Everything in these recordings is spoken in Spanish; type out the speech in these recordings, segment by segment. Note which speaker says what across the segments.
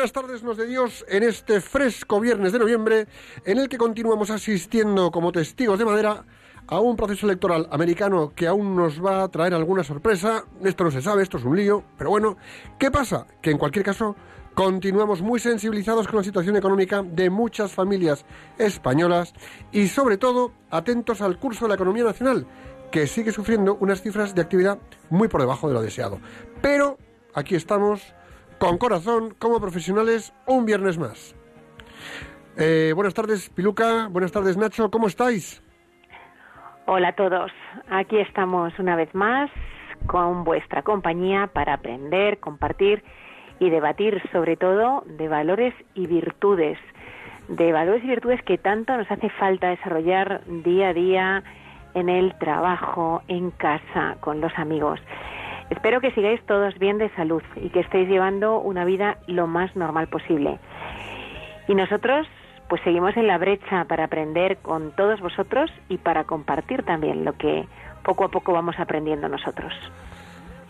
Speaker 1: buenas tardes, nos de Dios, en este fresco viernes de noviembre, en el que continuamos asistiendo como testigos de madera a un proceso electoral americano que aún nos va a traer alguna sorpresa. Esto no se sabe, esto es un lío, pero bueno, ¿qué pasa? Que en cualquier caso continuamos muy sensibilizados con la situación económica de muchas familias españolas y sobre todo atentos al curso de la economía nacional, que sigue sufriendo unas cifras de actividad muy por debajo de lo deseado. Pero aquí estamos con corazón, como profesionales, un viernes más. Eh, buenas tardes, Piluca. Buenas tardes, Nacho. ¿Cómo estáis?
Speaker 2: Hola a todos, aquí estamos una vez más con vuestra compañía para aprender, compartir y debatir sobre todo de valores y virtudes, de valores y virtudes que tanto nos hace falta desarrollar día a día en el trabajo, en casa, con los amigos. Espero que sigáis todos bien de salud y que estéis llevando una vida lo más normal posible. Y nosotros pues seguimos en la brecha para aprender con todos vosotros y para compartir también lo que poco a poco vamos aprendiendo nosotros.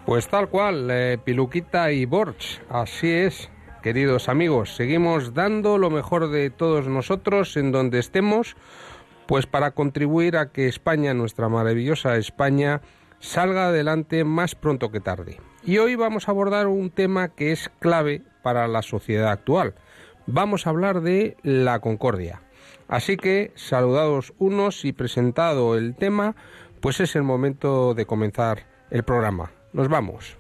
Speaker 3: Pues tal cual, eh, Piluquita y Borch, así es, queridos amigos, seguimos dando lo mejor de todos nosotros en donde estemos, pues para contribuir a que España, nuestra maravillosa España, salga adelante más pronto que tarde. Y hoy vamos a abordar un tema que es clave para la sociedad actual. Vamos a hablar de la concordia. Así que, saludados unos y presentado el tema, pues es el momento de comenzar el programa. Nos vamos.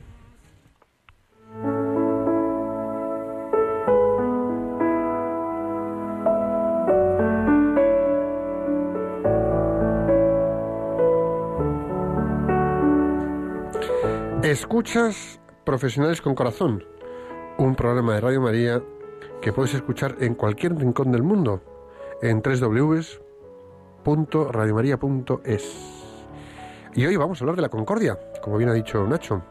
Speaker 1: Escuchas Profesionales con Corazón, un programa de Radio María que puedes escuchar en cualquier rincón del mundo en www.radiomaria.es. Y hoy vamos a hablar de la concordia, como bien ha dicho Nacho.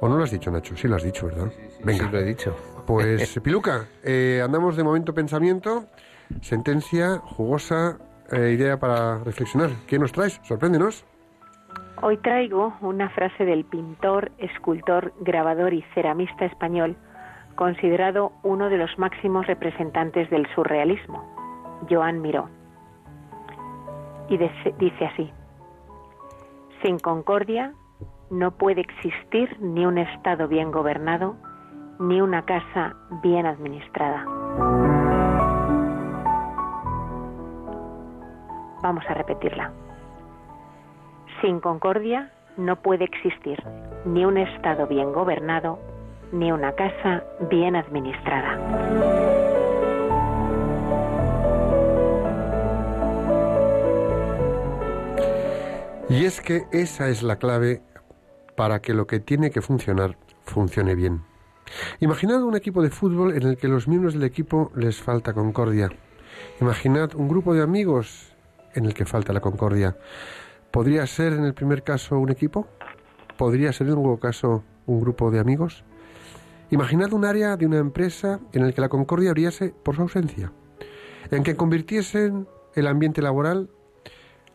Speaker 1: ¿O no lo has dicho, Nacho? Sí lo has dicho, ¿verdad? Venga.
Speaker 3: Sí, lo he dicho.
Speaker 1: Pues, Piluca, eh, andamos de momento pensamiento, sentencia, jugosa eh, idea para reflexionar. ¿Qué nos traes? Sorpréndenos.
Speaker 2: Hoy traigo una frase del pintor, escultor, grabador y ceramista español, considerado uno de los máximos representantes del surrealismo, Joan Miró. Y dice así, sin concordia no puede existir ni un Estado bien gobernado, ni una casa bien administrada. Vamos a repetirla. Sin concordia no puede existir ni un Estado bien gobernado, ni una casa bien administrada.
Speaker 1: Y es que esa es la clave para que lo que tiene que funcionar funcione bien. Imaginad un equipo de fútbol en el que los miembros del equipo les falta concordia. Imaginad un grupo de amigos en el que falta la concordia. ¿Podría ser en el primer caso un equipo? ¿Podría ser en un caso un grupo de amigos? Imaginad un área de una empresa en el que la concordia brillase por su ausencia, en que convirtiesen el ambiente laboral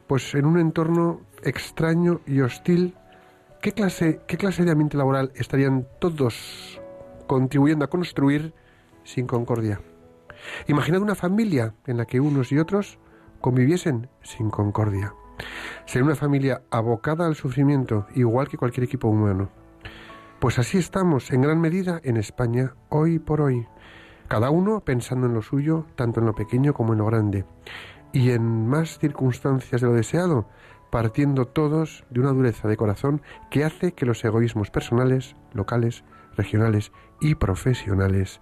Speaker 1: pues en un entorno extraño y hostil. ¿Qué clase, qué clase de ambiente laboral estarían todos contribuyendo a construir sin concordia? Imaginad una familia en la que unos y otros conviviesen sin concordia. Sería una familia abocada al sufrimiento, igual que cualquier equipo humano. Pues así estamos en gran medida en España hoy por hoy. cada uno pensando en lo suyo, tanto en lo pequeño como en lo grande, y en más circunstancias de lo deseado, partiendo todos de una dureza de corazón que hace que los egoísmos personales, locales, regionales y profesionales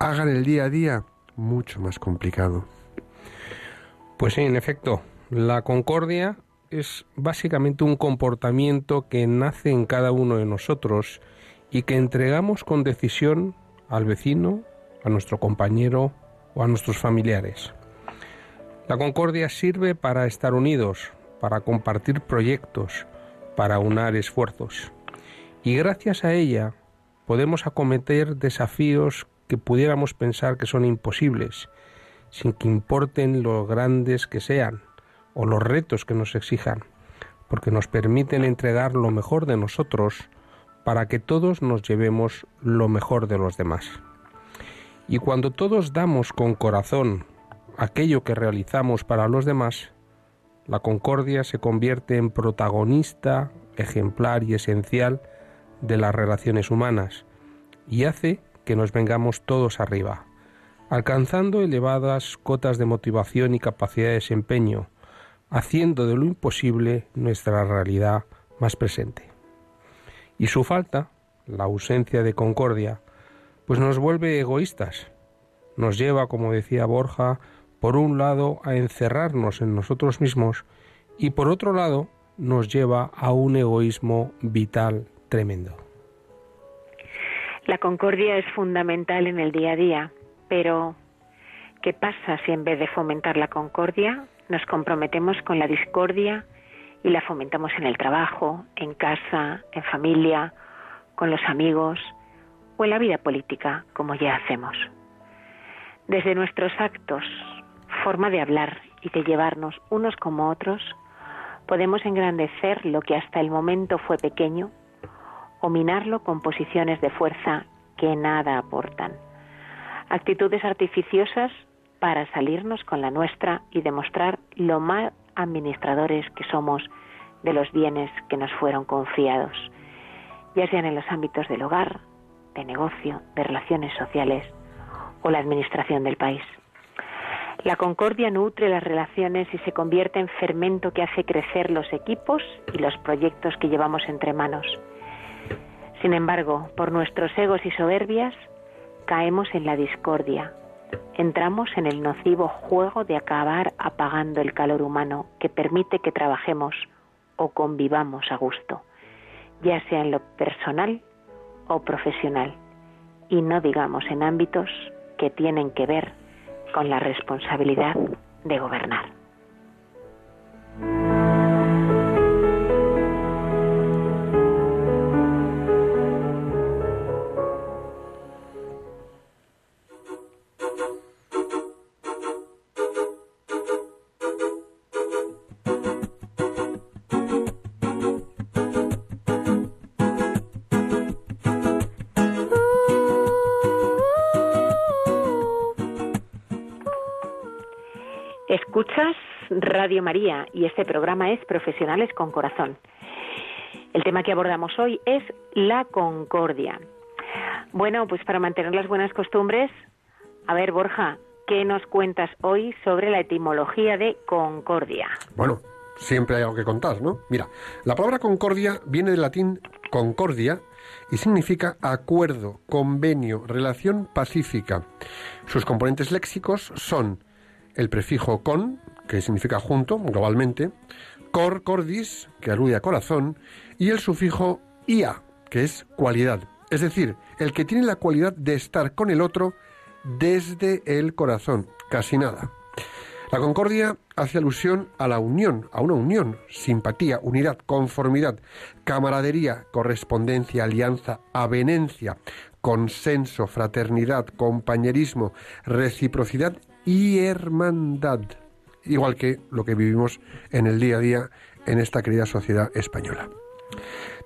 Speaker 1: hagan el día a día mucho más complicado.
Speaker 3: Pues sí, en efecto, la concordia es básicamente un comportamiento que nace en cada uno de nosotros y que entregamos con decisión al vecino, a nuestro compañero o a nuestros familiares. La concordia sirve para estar unidos, para compartir proyectos, para unar esfuerzos. Y gracias a ella podemos acometer desafíos que pudiéramos pensar que son imposibles, sin que importen lo grandes que sean o los retos que nos exijan, porque nos permiten entregar lo mejor de nosotros para que todos nos llevemos lo mejor de los demás. Y cuando todos damos con corazón aquello que realizamos para los demás, la concordia se convierte en protagonista, ejemplar y esencial de las relaciones humanas y hace que nos vengamos todos arriba, alcanzando elevadas cotas de motivación y capacidad de desempeño, haciendo de lo imposible nuestra realidad más presente. Y su falta, la ausencia de concordia, pues nos vuelve egoístas, nos lleva, como decía Borja, por un lado a encerrarnos en nosotros mismos y por otro lado nos lleva a un egoísmo vital tremendo.
Speaker 2: La concordia es fundamental en el día a día, pero ¿qué pasa si en vez de fomentar la concordia nos comprometemos con la discordia y la fomentamos en el trabajo, en casa, en familia, con los amigos o en la vida política, como ya hacemos? Desde nuestros actos, forma de hablar y de llevarnos unos como otros, podemos engrandecer lo que hasta el momento fue pequeño o minarlo con posiciones de fuerza que nada aportan. Actitudes artificiosas para salirnos con la nuestra y demostrar lo mal administradores que somos de los bienes que nos fueron confiados, ya sean en los ámbitos del hogar, de negocio, de relaciones sociales o la administración del país. La concordia nutre las relaciones y se convierte en fermento que hace crecer los equipos y los proyectos que llevamos entre manos. Sin embargo, por nuestros egos y soberbias, caemos en la discordia. Entramos en el nocivo juego de acabar apagando el calor humano que permite que trabajemos o convivamos a gusto, ya sea en lo personal o profesional, y no digamos en ámbitos que tienen que ver con la responsabilidad de gobernar. María y este programa es Profesionales con Corazón. El tema que abordamos hoy es la concordia. Bueno, pues para mantener las buenas costumbres, a ver Borja, ¿qué nos cuentas hoy sobre la etimología de concordia?
Speaker 1: Bueno, siempre hay algo que contar, ¿no? Mira, la palabra concordia viene del latín concordia y significa acuerdo, convenio, relación pacífica. Sus componentes léxicos son el prefijo con, que significa junto, globalmente, cor, cordis, que alude a corazón, y el sufijo ia, que es cualidad, es decir, el que tiene la cualidad de estar con el otro desde el corazón, casi nada. La concordia hace alusión a la unión, a una unión, simpatía, unidad, conformidad, camaradería, correspondencia, alianza, avenencia, consenso, fraternidad, compañerismo, reciprocidad y hermandad, igual que lo que vivimos en el día a día en esta querida sociedad española.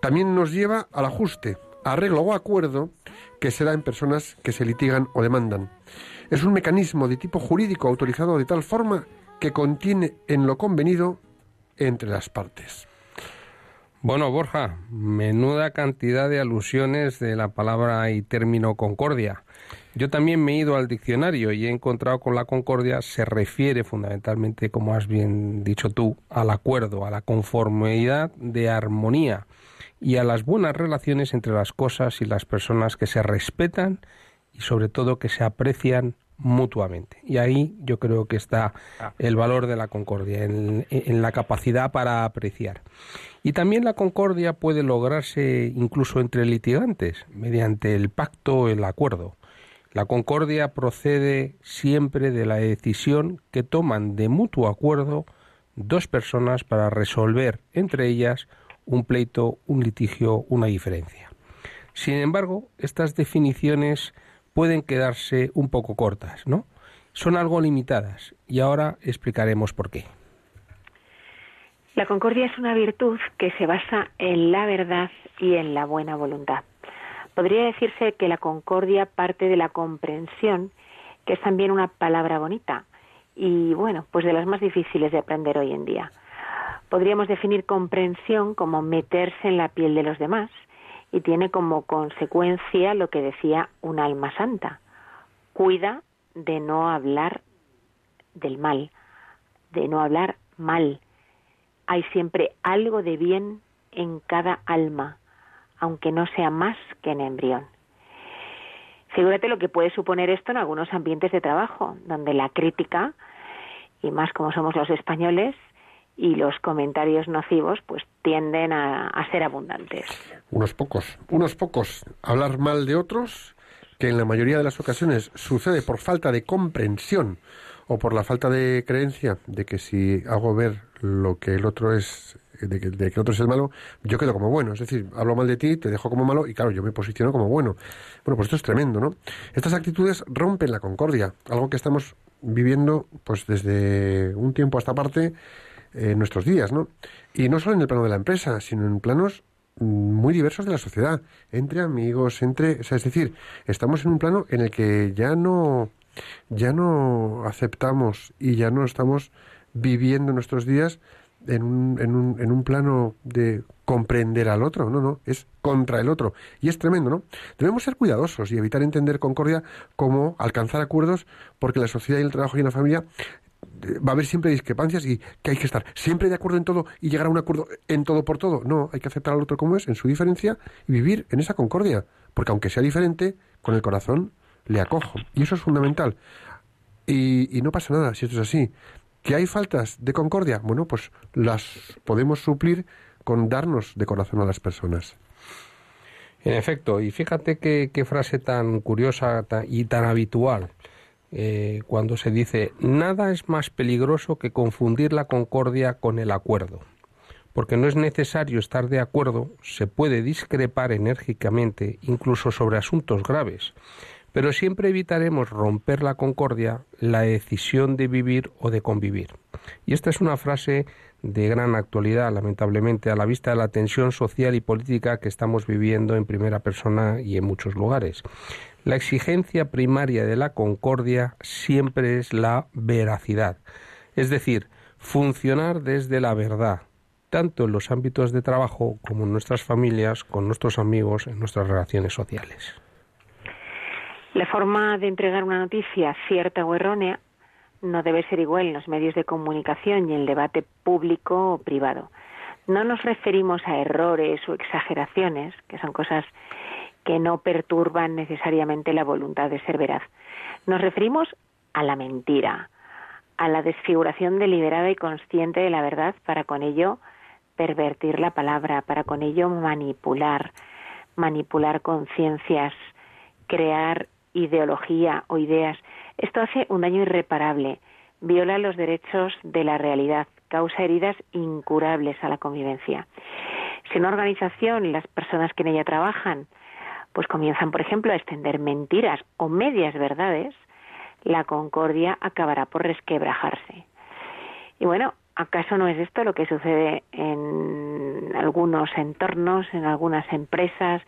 Speaker 1: También nos lleva al ajuste, arreglo o acuerdo que se da en personas que se litigan o demandan. Es un mecanismo de tipo jurídico autorizado de tal forma que contiene en lo convenido entre las partes.
Speaker 3: Bueno, Borja, menuda cantidad de alusiones de la palabra y término concordia. Yo también me he ido al diccionario y he encontrado con la concordia se refiere fundamentalmente, como has bien dicho tú, al acuerdo, a la conformidad de armonía y a las buenas relaciones entre las cosas y las personas que se respetan y sobre todo que se aprecian mutuamente. Y ahí yo creo que está el valor de la concordia, en, en, la capacidad para apreciar. Y también la concordia puede lograrse incluso entre litigantes, mediante el pacto o el acuerdo. La concordia procede siempre de la decisión que toman de mutuo acuerdo dos personas para resolver entre ellas un pleito, un litigio, una diferencia. Sin embargo, estas definiciones pueden quedarse un poco cortas, ¿no? Son algo limitadas y ahora explicaremos por qué.
Speaker 2: La concordia es una virtud que se basa en la verdad y en la buena voluntad. Podría decirse que la concordia parte de la comprensión, que es también una palabra bonita y bueno, pues de las más difíciles de aprender hoy en día. Podríamos definir comprensión como meterse en la piel de los demás y tiene como consecuencia lo que decía un alma santa. Cuida de no hablar del mal, de no hablar mal. Hay siempre algo de bien en cada alma aunque no sea más que en embrión. Figúrate lo que puede suponer esto en algunos ambientes de trabajo, donde la crítica, y más como somos los españoles, y los comentarios nocivos pues tienden a, a, ser abundantes.
Speaker 1: Unos pocos, unos pocos. Hablar mal de otros, que en la mayoría de las ocasiones sucede por falta de comprensión o por la falta de creencia de que si hago ver lo que el otro es de que, otro es el malo, yo quedo como bueno. Es decir, hablo mal de ti, te dejo como malo y claro, yo me posiciono como bueno. Bueno, pues esto es tremendo, ¿no? Estas actitudes rompen la concordia, algo que estamos viviendo pues desde un tiempo a esta parte en nuestros días, ¿no? Y no solo en el plano de la empresa, sino en planos muy diversos de la sociedad, entre amigos, entre, es decir, estamos en un plano en el que ya no ya no aceptamos y ya no estamos viviendo nuestros días en un, en, un, en un plano de comprender al otro, no, no, es contra el otro. Y es tremendo, ¿no? Debemos ser cuidadosos y evitar entender concordia como alcanzar acuerdos, porque la sociedad y el trabajo y la familia eh, va a haber siempre discrepancias y que hay que estar siempre de acuerdo en todo y llegar a un acuerdo en todo por todo. No, hay que aceptar al otro como es, en su diferencia, y vivir en esa concordia. Porque aunque sea diferente, con el corazón le acojo. Y eso es fundamental. Y, y no pasa nada si esto es así. ¿Que hay faltas de concordia? Bueno, pues las podemos suplir con darnos de corazón a las personas.
Speaker 3: En efecto, y fíjate qué, frase tan curiosa y tan habitual. Eh, cuando se dice nada es más peligroso que confundir la concordia con el acuerdo, porque no es necesario estar de acuerdo, se puede discrepar enérgicamente, incluso sobre asuntos graves, pero siempre evitaremos romper la concordia, la decisión de vivir o de convivir. Y esta es una frase de gran actualidad, lamentablemente, a la vista de la tensión social y política que estamos viviendo en primera persona y en muchos lugares. La exigencia primaria de la concordia siempre es la veracidad, es decir, funcionar desde la verdad, tanto en los ámbitos de trabajo como en nuestras familias, con nuestros amigos, en nuestras relaciones sociales.
Speaker 2: La forma de entregar una noticia cierta o errónea no debe ser igual en los medios de comunicación y en el debate público o privado. No nos referimos a errores o exageraciones, que son cosas que no perturban necesariamente la voluntad de ser veraz. Nos referimos a la mentira, a la desfiguración deliberada y consciente de la verdad para con ello pervertir la palabra, para con ello manipular, manipular conciencias, crear ideología o ideas. Esto hace un daño irreparable, viola los derechos de la realidad, causa heridas incurables a la convivencia. Si una organización, las personas que en ella trabajan, pues comienzan, por ejemplo, a extender mentiras o medias verdades, la concordia acabará por resquebrajarse. Y bueno, ¿acaso no es esto lo que sucede en algunos entornos, en algunas empresas,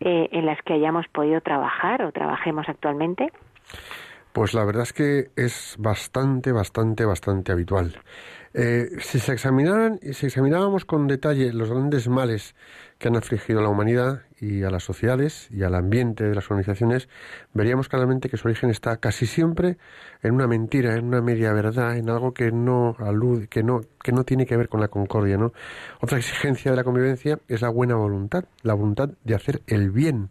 Speaker 2: eh, en las que hayamos podido trabajar o trabajemos actualmente?
Speaker 1: Pues la verdad es que es bastante, bastante, bastante habitual. Eh, si se examinaran, si examinábamos con detalle los grandes males que han afligido a la humanidad y a las sociedades y al ambiente de las organizaciones, veríamos claramente que su origen está casi siempre en una mentira, en una media verdad, en algo que no alude, que no, que no tiene que ver con la concordia, ¿no? Otra exigencia de la convivencia es la buena voluntad, la voluntad de hacer el bien.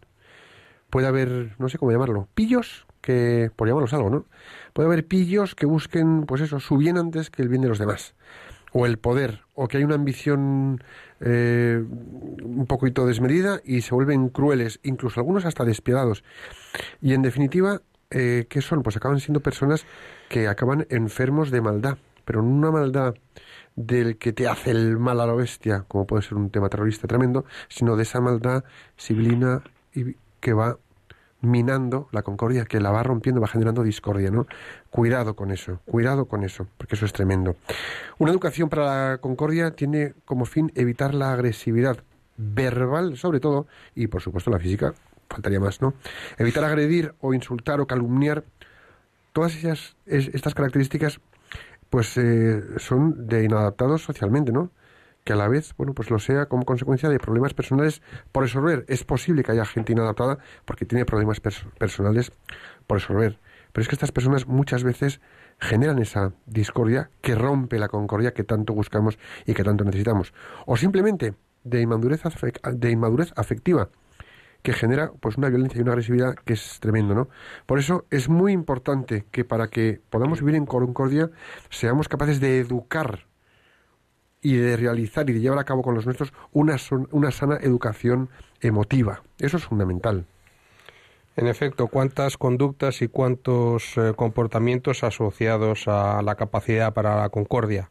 Speaker 1: Puede haber, no sé cómo llamarlo, pillos que, por llamarlos algo, ¿no? Puede haber pillos que busquen, pues eso, su bien antes que el bien de los demás o el poder, o que hay una ambición eh, un poquito desmedida y se vuelven crueles, incluso algunos hasta despiadados. Y en definitiva, eh, ¿qué son? Pues acaban siendo personas que acaban enfermos de maldad, pero no una maldad del que te hace el mal a la bestia, como puede ser un tema terrorista tremendo, sino de esa maldad civilina y que va minando la concordia, que la va rompiendo, va generando discordia, ¿no? Cuidado con eso, cuidado con eso, porque eso es tremendo. Una educación para la concordia tiene como fin evitar la agresividad verbal, sobre todo, y por supuesto la física, faltaría más, ¿no? Evitar agredir o insultar o calumniar. Todas ellas, estas características, pues eh, son de inadaptados socialmente, ¿no? Que a la vez, bueno, pues lo sea como consecuencia de problemas personales por resolver. Es posible que haya gente inadaptada porque tiene problemas personales por resolver. Pero es que estas personas muchas veces generan esa discordia que rompe la concordia que tanto buscamos y que tanto necesitamos. O simplemente de inmadurez, de inmadurez afectiva que genera pues una violencia y una agresividad que es tremendo, ¿no? Por eso es muy importante que para que podamos vivir en concordia seamos capaces de educar y de realizar y de llevar a cabo con los nuestros una, una sana educación emotiva. Eso es fundamental.
Speaker 3: En efecto, cuántas conductas y cuántos eh, comportamientos asociados a la capacidad para la concordia.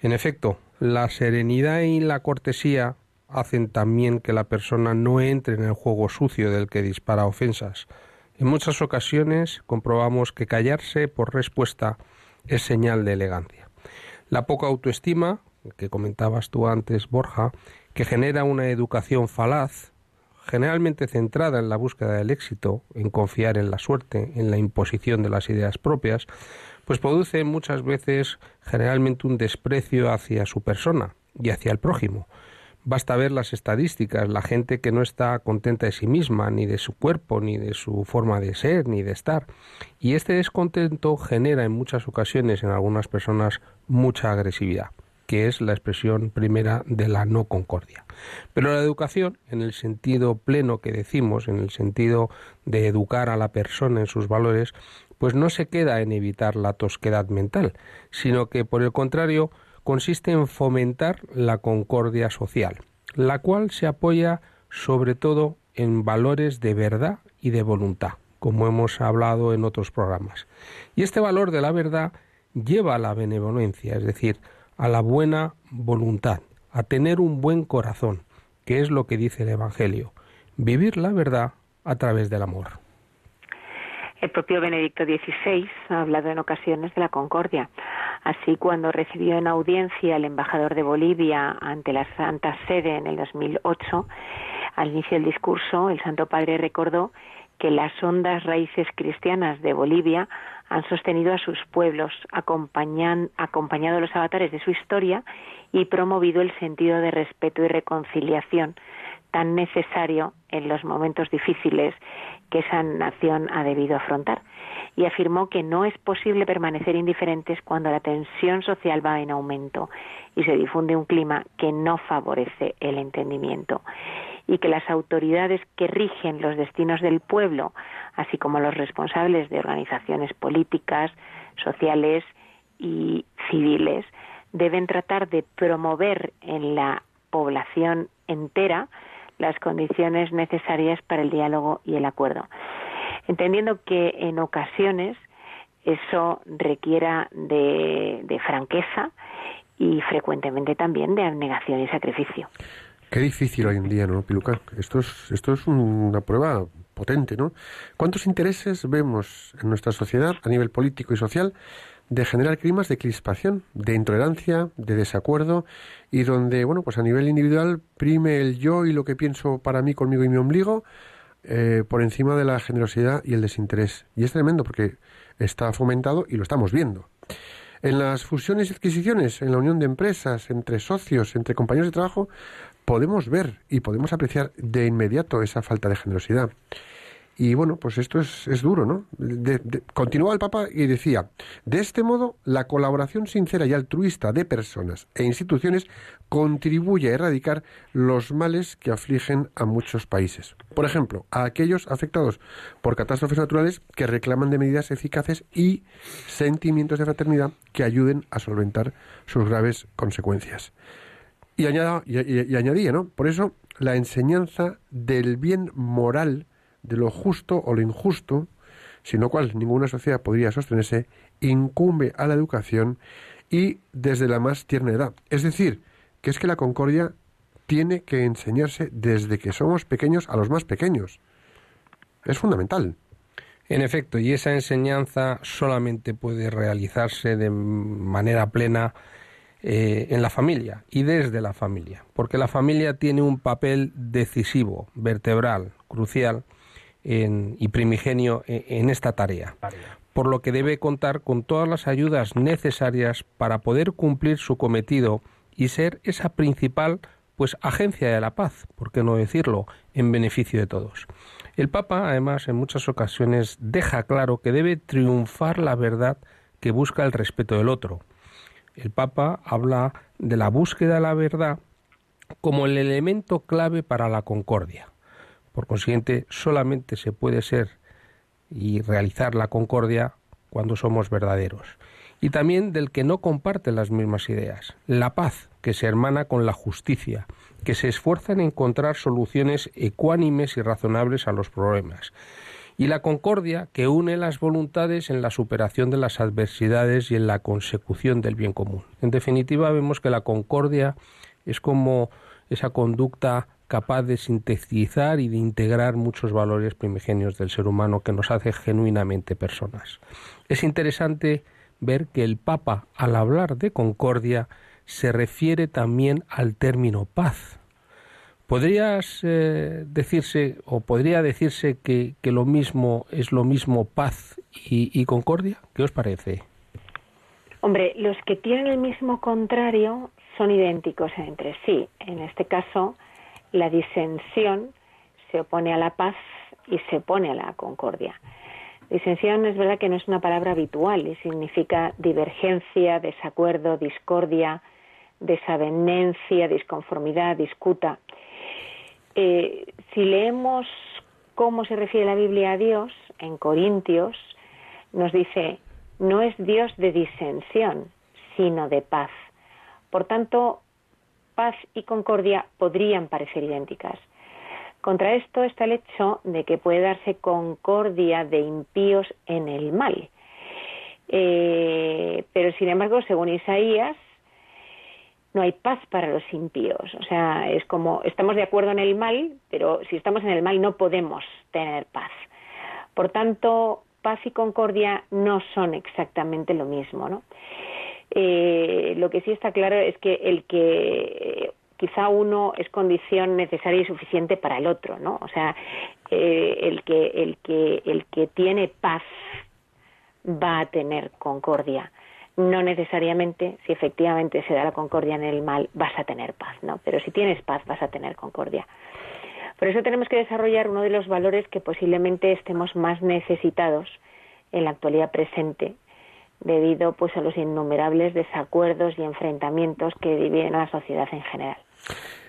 Speaker 3: En efecto, la serenidad y la cortesía hacen también que la persona no entre en el juego sucio del que dispara ofensas. En muchas ocasiones comprobamos que callarse por respuesta es señal de elegancia. La poca autoestima que comentabas tú antes, Borja, que genera una educación falaz, generalmente centrada en la búsqueda del éxito, en confiar en la suerte, en la imposición de las ideas propias, pues produce muchas veces generalmente un desprecio hacia su persona y hacia el prójimo. Basta ver las estadísticas, la gente que no está contenta de sí misma, ni de su cuerpo, ni de su forma de ser, ni de estar. Y este descontento genera en muchas ocasiones en algunas personas mucha agresividad que es la expresión primera de la no concordia. Pero la educación, en el sentido pleno que decimos, en el sentido de educar a la persona en sus valores, pues no se queda en evitar la tosquedad mental, sino que por el contrario consiste en fomentar la concordia social, la cual se apoya sobre todo en valores de verdad y de voluntad, como hemos hablado en otros programas. Y este valor de la verdad lleva a la benevolencia, es decir, a la buena voluntad, a tener un buen corazón, que es lo que dice el Evangelio, vivir la verdad a través del amor.
Speaker 2: El propio Benedicto XVI ha hablado en ocasiones de la concordia. Así, cuando recibió en audiencia al embajador de Bolivia ante la Santa Sede en el 2008, al inicio del discurso, el Santo Padre recordó que las hondas raíces cristianas de Bolivia han sostenido a sus pueblos, acompañan, acompañado los avatares de su historia y promovido el sentido de respeto y reconciliación tan necesario en los momentos difíciles que esa nación ha debido afrontar. Y afirmó que no es posible permanecer indiferentes cuando la tensión social va en aumento y se difunde un clima que no favorece el entendimiento y que las autoridades que rigen los destinos del pueblo, así como los responsables de organizaciones políticas, sociales y civiles, deben tratar de promover en la población entera las condiciones necesarias para el diálogo y el acuerdo, entendiendo que en ocasiones eso requiera de, de franqueza y frecuentemente también de abnegación y sacrificio.
Speaker 1: Qué difícil hoy en día, ¿no, Piluca? Esto es, esto es una prueba potente, ¿no? ¿Cuántos intereses vemos en nuestra sociedad a nivel político y social de generar climas de crispación, de intolerancia, de desacuerdo y donde, bueno, pues a nivel individual prime el yo y lo que pienso para mí, conmigo y mi ombligo eh, por encima de la generosidad y el desinterés. Y es tremendo porque está fomentado y lo estamos viendo. En las fusiones y adquisiciones, en la unión de empresas, entre socios, entre compañeros de trabajo, podemos ver y podemos apreciar de inmediato esa falta de generosidad. Y bueno, pues esto es, es duro, ¿no? De- continuaba el Papa y decía, de este modo, la colaboración sincera y altruista de personas e instituciones contribuye a erradicar los males que afligen a muchos países. Por ejemplo, a aquellos afectados por catástrofes naturales que reclaman de medidas eficaces y sentimientos de fraternidad que ayuden a solventar sus graves consecuencias. Y, añadía, ¿no? Por eso, la enseñanza del bien moral, de lo justo o lo injusto, sin lo cual ninguna sociedad podría sostenerse, incumbe a la educación y desde la más tierna edad. Es decir, que es que la concordia tiene que enseñarse desde que somos pequeños a los más pequeños. Es fundamental.
Speaker 3: En efecto, y esa enseñanza solamente puede realizarse de manera plena eh, en la familia y desde la familia, porque la familia tiene un papel decisivo, vertebral, crucial en- y primigenio e- en esta tarea, por lo que debe contar con todas las ayudas necesarias para poder cumplir su cometido y ser esa principal pues agencia de la paz, por qué no decirlo, en beneficio de todos. El Papa, además, en muchas ocasiones deja claro que debe triunfar la verdad que busca el respeto del otro. El Papa habla de la búsqueda de la verdad como el elemento clave para la concordia. Por consiguiente, solamente se puede ser y realizar la concordia cuando somos verdaderos. Y también del que no comparte las mismas ideas. La paz, que se hermana con la justicia, que se esfuerza en encontrar soluciones ecuánimes y razonables a los problemas. Y la concordia, que une las voluntades en la superación de las adversidades y en la consecución del bien común. En definitiva, vemos que la concordia es como esa conducta capaz de sintetizar y de integrar muchos valores primigenios del ser humano que nos hace genuinamente personas. Es interesante ver que el Papa, al hablar de concordia, se refiere también al término paz. ¿Podrías eh, decirse o podría decirse que, que lo mismo es lo mismo paz y, concordia? ¿Qué os parece?
Speaker 2: Hombre, los que tienen el mismo contrario son idénticos entre sí. En este caso, la disensión se opone a la paz y se opone a la concordia. Disensión es verdad que no es una palabra habitual y significa divergencia, desacuerdo, discordia, desavenencia, disconformidad, disputa. Eh, si leemos cómo se refiere la Biblia a Dios, en Corintios nos dice, no es Dios de disensión, sino de paz. Por tanto, paz y concordia podrían parecer idénticas. Contra esto está el hecho de que puede darse concordia de impíos en el mal. Eh, pero sin embargo, según Isaías, no hay paz para los impíos. O sea, es como estamos de acuerdo en el mal, pero si estamos en el mal no podemos tener paz. Por tanto, paz y concordia no son exactamente lo mismo, ¿no? Eh, lo que sí está claro es que el que quizá uno es condición necesaria y suficiente para el otro, ¿no? O sea, eh, el que el que el que tiene paz va a tener concordia. No necesariamente, si efectivamente se da la concordia en el mal, vas a tener paz, ¿no? Pero si tienes paz, vas a tener concordia. Por eso tenemos que desarrollar uno de los valores que posiblemente estemos más necesitados en la actualidad presente, debido pues a los innumerables desacuerdos y enfrentamientos que dividen a la sociedad en general.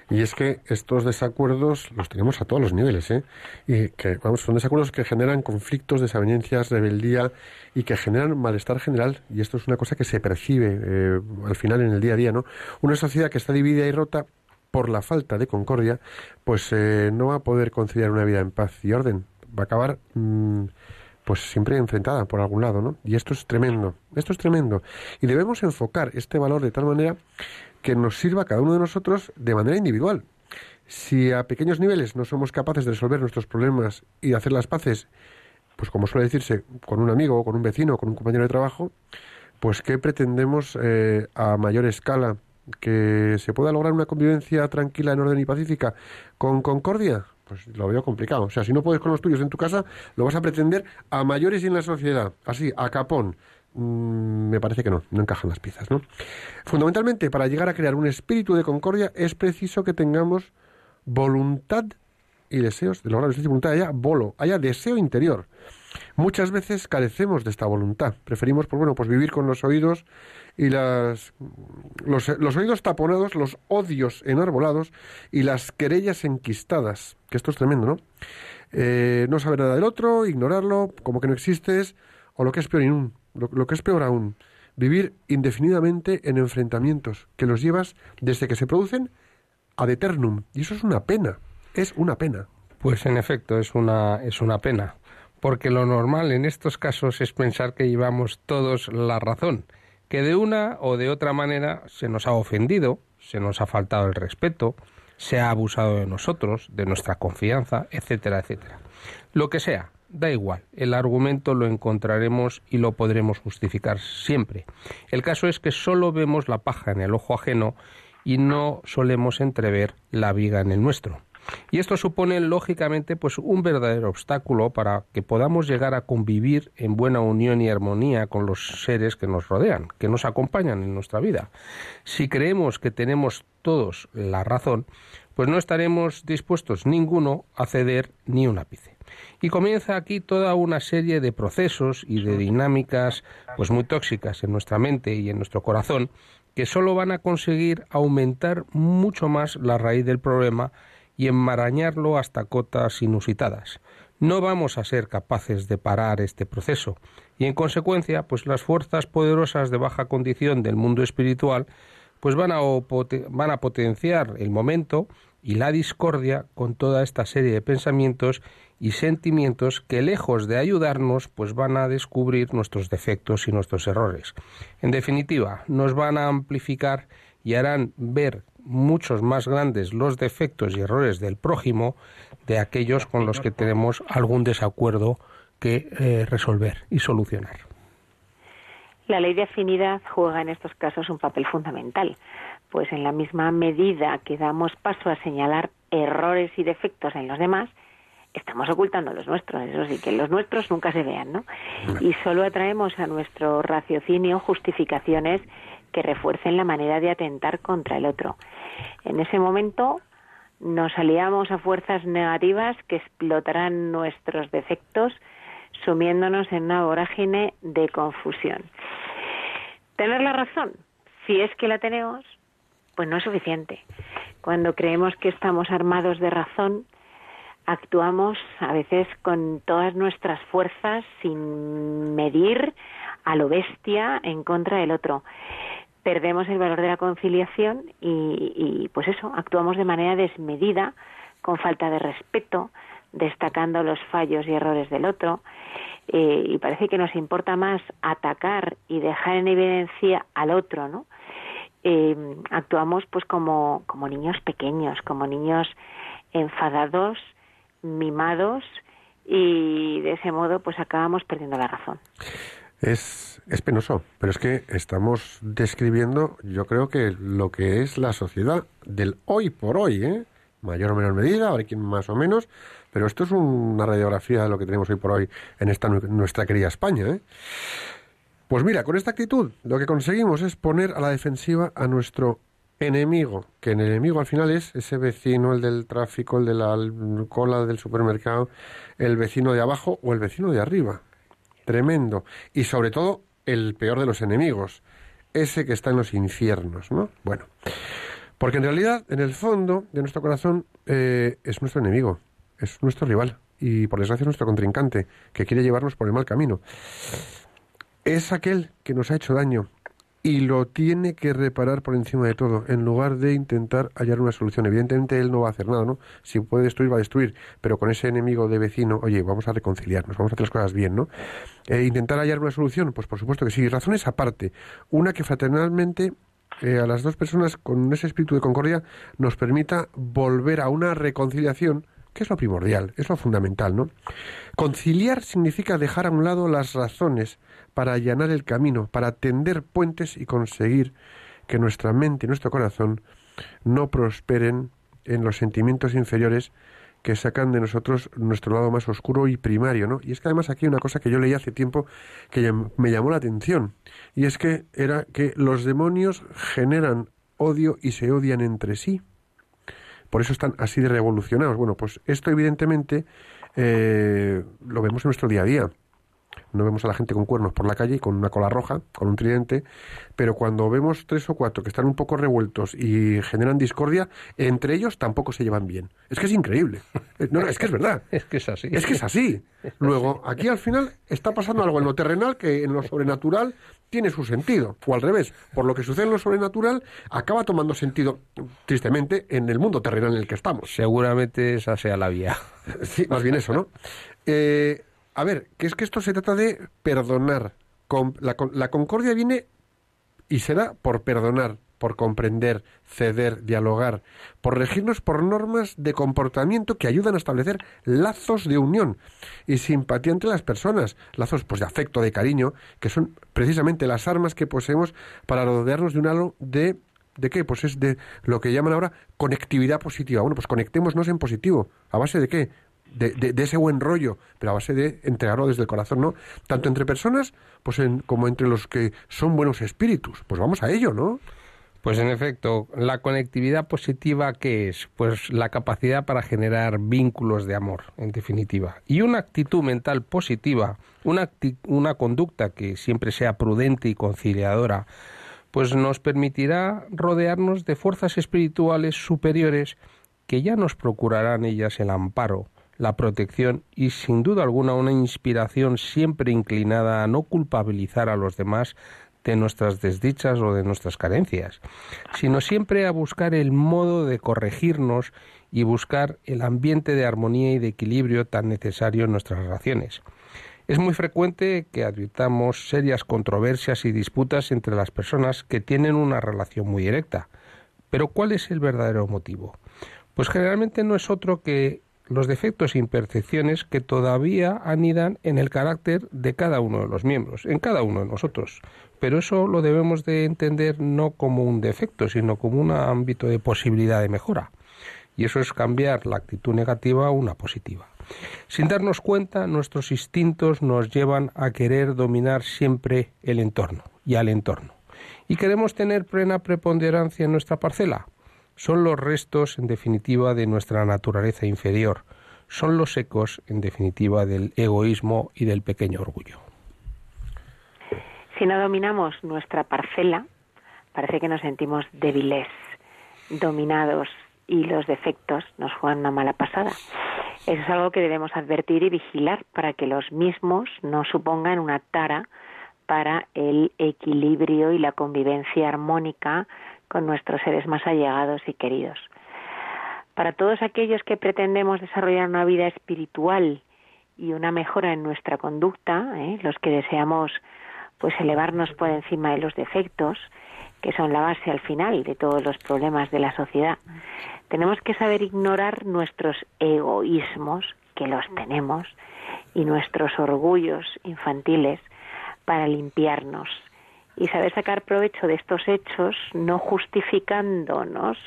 Speaker 1: Y es que estos desacuerdos los tenemos a todos los niveles, ¿eh? Y que, vamos, son desacuerdos que generan conflictos, desavenencias, rebeldía y que generan malestar general. Y esto es una cosa que se percibe eh, al final en el día a día, ¿no? Una sociedad que está dividida y rota por la falta de concordia, pues eh, no va a poder conciliar una vida en paz y orden. Va a acabar, mm, pues siempre enfrentada por algún lado, ¿no? Y esto es tremendo. Esto es tremendo. Y debemos enfocar este valor de tal manera que nos sirva cada uno de nosotros de manera individual. Si a pequeños niveles no somos capaces de resolver nuestros problemas y de hacer las paces, pues como suele decirse, con un amigo, con un vecino, con un compañero de trabajo, pues ¿qué pretendemos eh, a mayor escala? ¿Que se pueda lograr una convivencia tranquila, en orden y pacífica con concordia? pues lo veo complicado. O sea, si no puedes con los tuyos en tu casa, lo vas a pretender a mayores y en la sociedad, así, a capón. Mm, me parece que no, no encajan las piezas, ¿no? Fundamentalmente, para llegar a crear un espíritu de concordia es preciso que tengamos voluntad y deseos de lograr el voluntad, haya bolo, haya deseo interior. Muchas veces carecemos de esta voluntad. Preferimos, pues bueno, pues vivir con los oídos y las los, los oídos taponados, los odios enarbolados y las querellas enquistadas. Que esto es tremendo, ¿no? Eh, no saber nada del otro, ignorarlo, como que no existes, o lo que es peor lo, que es peor aún, vivir indefinidamente en enfrentamientos que los llevas desde que se producen ad eternum. Y eso es una pena, es una pena.
Speaker 3: Pues en efecto, es una, es una pena, porque lo normal en estos casos es pensar que llevamos todos la razón, que de una o de otra manera se nos ha ofendido, se nos ha faltado el respeto, se ha abusado de nosotros, de nuestra confianza, etcétera, etcétera. Lo que sea, da igual, el argumento lo encontraremos y lo podremos justificar siempre. El caso es que solo vemos la paja en el ojo ajeno y no solemos entrever la viga en el nuestro. Y esto supone, lógicamente, pues un verdadero obstáculo para que podamos llegar a convivir en buena unión y armonía con los seres que nos rodean, que nos acompañan en nuestra vida. Si creemos que tenemos todos la razón, pues no estaremos dispuestos ninguno a ceder ni un ápice. Y comienza aquí toda una serie de procesos y de dinámicas pues muy tóxicas en nuestra mente y en nuestro corazón que solo van a conseguir aumentar mucho más la raíz del problema y enmarañarlo hasta cotas inusitadas. No vamos a ser capaces de parar este proceso y en consecuencia, pues las fuerzas poderosas de baja condición del mundo espiritual pues van a, van a potenciar el momento y la discordia con toda esta serie de pensamientos y sentimientos que lejos de ayudarnos pues van a descubrir nuestros defectos y nuestros errores. En definitiva, nos van a amplificar y harán ver muchos más grandes los defectos y errores del prójimo de aquellos con los que tenemos algún desacuerdo que eh, resolver y solucionar.
Speaker 2: La ley de afinidad juega en estos casos un papel fundamental, pues en la misma medida que damos paso a señalar errores y defectos en los demás, estamos ocultando los nuestros, eso sí, que los nuestros nunca se vean, ¿no? Y solo atraemos a nuestro raciocinio justificaciones que refuercen la manera de atentar contra el otro. En ese momento nos aliamos a fuerzas negativas que explotarán nuestros defectos, sumiéndonos en una vorágine de confusión. Tener la razón, si es que la tenemos, pues no es suficiente. Cuando creemos que estamos armados de razón, actuamos a veces con todas nuestras fuerzas sin medir a lo bestia en contra del otro. Perdemos el valor de la conciliación y, y pues eso, actuamos de manera desmedida, con falta de respeto, destacando los fallos y errores del otro. Eh, y parece que nos importa más atacar y dejar en evidencia al otro, ¿no? Eh, actuamos pues como, como niños pequeños, como niños enfadados mimados y de ese modo pues acabamos perdiendo la razón.
Speaker 1: Es, es penoso, pero es que estamos describiendo, yo creo que lo que es la sociedad del hoy por hoy, ¿eh? mayor o menor medida, ahora quien más o menos, pero esto es una radiografía de lo que tenemos hoy por hoy en esta nuestra querida España. ¿eh? Pues mira, con esta actitud lo que conseguimos es poner a la defensiva a nuestro enemigo, que el enemigo al final es ese vecino, el del tráfico, el de la cola del supermercado, el vecino de abajo o el vecino de arriba. Tremendo. Y sobre todo, el peor de los enemigos, ese que está en los infiernos, ¿no? Bueno, porque en realidad, en el fondo de nuestro corazón, eh, es nuestro enemigo, es nuestro rival y por desgracia es nuestro contrincante, que quiere llevarnos por el mal camino. Es aquel que nos ha hecho daño, y lo tiene que reparar por encima de todo, en lugar de intentar hallar una solución. Evidentemente él no va a hacer nada, ¿no? Si puede destruir, va a destruir, pero con ese enemigo de vecino, oye, vamos a reconciliarnos, vamos a hacer las cosas bien, ¿no? E intentar hallar una solución, pues por supuesto que sí. Razones aparte, una que fraternalmente eh, a las dos personas con ese espíritu de concordia nos permita volver a una reconciliación que es lo primordial, es lo fundamental, ¿no? Conciliar significa dejar a un lado las razones para allanar el camino, para tender puentes y conseguir que nuestra mente y nuestro corazón no prosperen en los sentimientos inferiores que sacan de nosotros nuestro lado más oscuro y primario, ¿no? Y es que además aquí hay una cosa que yo leí hace tiempo que me llamó la atención, y es que era que los demonios generan odio y se odian entre sí. Por eso están así de revolucionados. Bueno, pues esto evidentemente eh, lo vemos en nuestro día a día. No vemos a la gente con cuernos por la calle y con una cola roja, con un tridente, pero cuando vemos tres o cuatro que están un poco revueltos y generan discordia, entre ellos tampoco se llevan bien. Es que es increíble. No, es que es verdad.
Speaker 3: Es que es así.
Speaker 1: Es que es así. Luego, aquí al final está pasando algo en lo terrenal que en lo sobrenatural tiene su sentido. O al revés, por lo que sucede en lo sobrenatural, acaba tomando sentido, tristemente, en el mundo terrenal en el que estamos.
Speaker 3: Seguramente esa sea la vía.
Speaker 1: Sí, más bien eso, ¿no? Eh, a ver, que es que esto se trata de perdonar. La, la concordia viene y será por perdonar, por comprender, ceder, dialogar, por regirnos por normas de comportamiento que ayudan a establecer lazos de unión y simpatía entre las personas, lazos pues de afecto, de cariño, que son precisamente las armas que poseemos para rodearnos de un halo de ¿De qué? Pues es de lo que llaman ahora conectividad positiva. Bueno, pues conectémonos en positivo. ¿A base de qué? De, de- ese buen rollo, pero a base de entregarlo desde el corazón, ¿no? Tanto entre personas pues en- como entre los que son buenos espíritus. Pues vamos a ello, ¿no?
Speaker 3: Pues en efecto, la conectividad positiva, ¿qué es? Pues la capacidad para generar vínculos de amor, en definitiva. Y una actitud mental positiva, una, una conducta que siempre sea prudente y conciliadora, pues nos permitirá rodearnos de fuerzas espirituales superiores que ya nos procurarán ellas el amparo, la protección y sin duda alguna una inspiración siempre inclinada a no culpabilizar a los demás de nuestras desdichas o de nuestras carencias, sino siempre a buscar el modo de corregirnos y buscar el ambiente de armonía y de equilibrio tan necesario en nuestras relaciones. Es muy frecuente que advirtamos serias controversias y disputas entre las personas que tienen una relación muy directa. Pero ¿cuál es el verdadero motivo? Pues generalmente no es otro que los defectos e imperfecciones que todavía anidan en el carácter de cada uno de los miembros, en cada uno de nosotros. Pero eso lo debemos de entender no como un defecto, sino como un ámbito de posibilidad de mejora. Y eso es cambiar la actitud negativa a una positiva. Sin darnos cuenta, nuestros instintos nos llevan a querer dominar siempre el entorno y al entorno. Y queremos tener plena preponderancia en nuestra parcela. Son los restos, en definitiva, de nuestra naturaleza inferior. Son los ecos, en definitiva, del egoísmo y del pequeño orgullo.
Speaker 2: Si no dominamos nuestra parcela, parece que nos sentimos débiles, dominados y los defectos nos juegan una mala pasada. Eso es algo que debemos advertir y vigilar para que los mismos no supongan una tara para el equilibrio y la convivencia armónica con nuestros seres más allegados y queridos. Para todos aquellos que pretendemos desarrollar una vida espiritual y una mejora en nuestra conducta, ¿eh? los que deseamos pues elevarnos por encima de los defectos, que son la base al final de todos los problemas de la sociedad. Tenemos que saber ignorar nuestros egoísmos, que los tenemos, y nuestros orgullos infantiles para limpiarnos y saber sacar provecho de estos hechos, no justificándonos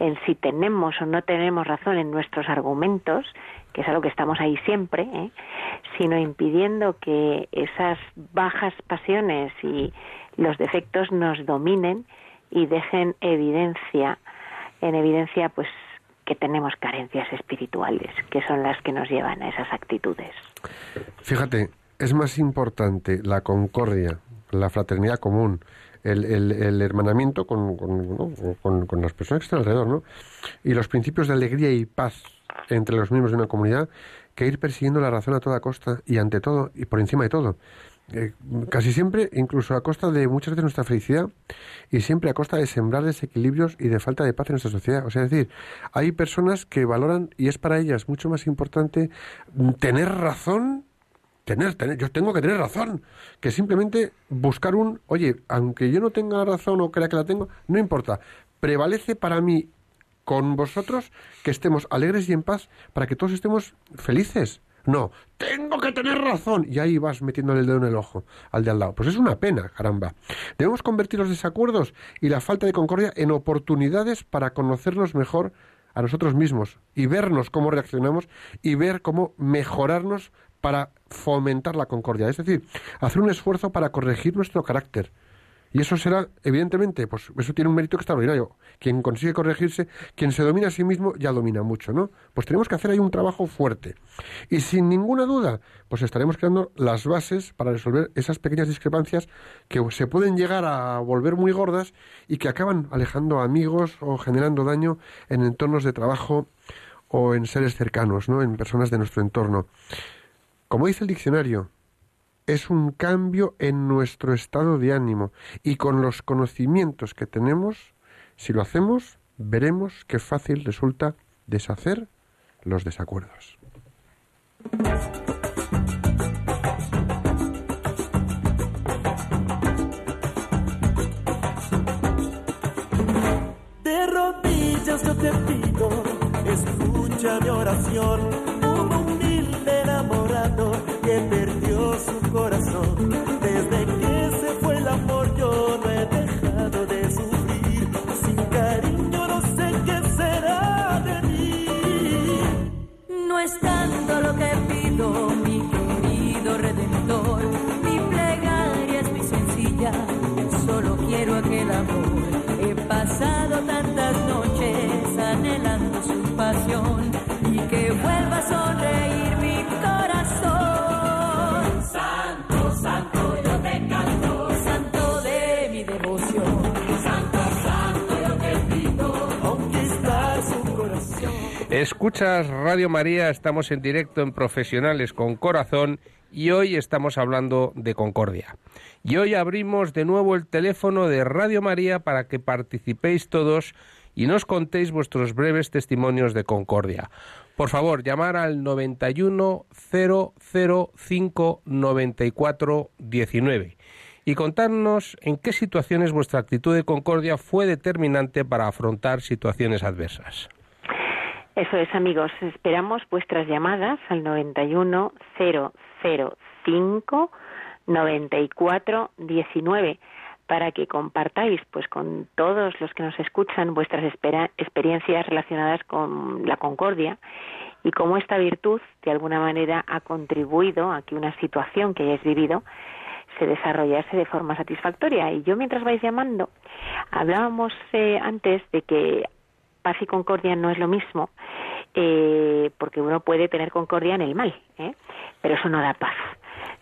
Speaker 2: en si tenemos o no tenemos razón en nuestros argumentos, que es algo que estamos ahí siempre, ¿eh? sino impidiendo que esas bajas pasiones y los defectos nos dominen y dejen evidencia, en evidencia, pues que tenemos carencias espirituales, que son las que nos llevan a esas actitudes.
Speaker 1: Fíjate, es más importante la concordia, la fraternidad común, el, el- hermanamiento con, con- ¿no? con- con las personas que están alrededor, ¿no? Y los principios de alegría y paz entre los miembros de una comunidad que ir persiguiendo la razón a toda costa y ante todo y por encima de todo. Eh, casi siempre, incluso a costa de muchas veces nuestra felicidad y siempre a costa de sembrar desequilibrios y de falta de paz en nuestra sociedad. O sea, es decir, hay personas que valoran y es para ellas mucho más importante mm, tener razón tener, tener, yo tengo que tener razón, que simplemente buscar un, oye, aunque yo no tenga razón o crea que la tengo, no importa, prevalece para mí con vosotros que estemos alegres y en paz para que todos estemos felices. No, tengo que tener razón. Y ahí vas metiéndole el dedo en el ojo al de al lado. Pues es una pena, caramba. Debemos convertir los desacuerdos y la falta de concordia en oportunidades para conocernos mejor a nosotros mismos y vernos cómo reaccionamos y ver cómo mejorarnos para fomentar la concordia. Es decir, hacer un esfuerzo para corregir nuestro carácter. Y eso será, evidentemente, pues eso tiene un mérito extraordinario. Quien consigue corregirse, quien se domina a sí mismo, ya domina mucho, ¿no? Pues tenemos que hacer ahí un trabajo fuerte. Y sin ninguna duda, pues estaremos creando las bases para resolver esas pequeñas discrepancias que se pueden llegar a volver muy gordas y que acaban alejando amigos o generando daño en entornos de trabajo o en seres cercanos, ¿no? En personas de nuestro entorno. Como dice el diccionario, es un cambio en nuestro estado de ánimo y con los conocimientos que tenemos, si lo hacemos, veremos qué fácil resulta deshacer los desacuerdos.
Speaker 4: De rodillas yo te pido, escucha mi oración, su corazón. Desde que se fue el amor yo no he dejado de sufrir, sin cariño no sé qué será de mí.
Speaker 5: No es tanto lo que pido, mi querido redentor. Mi plegaria es muy sencilla, solo quiero aquel amor. He pasado tantas noches anhelando su pasión y que vuelva a sonreír
Speaker 3: Escuchas Radio María, estamos en directo en Profesionales con Corazón y hoy estamos hablando de concordia. Y hoy abrimos de nuevo el teléfono de Radio María para que participéis todos y nos contéis vuestros breves testimonios de concordia. Por favor, llamar al 91 005 94 19 y contarnos en qué situaciones vuestra actitud de concordia fue determinante para afrontar situaciones adversas.
Speaker 2: Eso es, amigos. Esperamos vuestras llamadas al 91 005 94 19 para que compartáis pues con todos los que nos escuchan vuestras experiencias relacionadas con la concordia y cómo esta virtud de alguna manera ha contribuido a que una situación que hayáis vivido se desarrollase de forma satisfactoria. Y yo mientras vais llamando, hablábamos eh, antes de que paz y concordia no es lo mismo, eh, porque uno puede tener concordia en el mal, ¿eh? pero eso no da paz.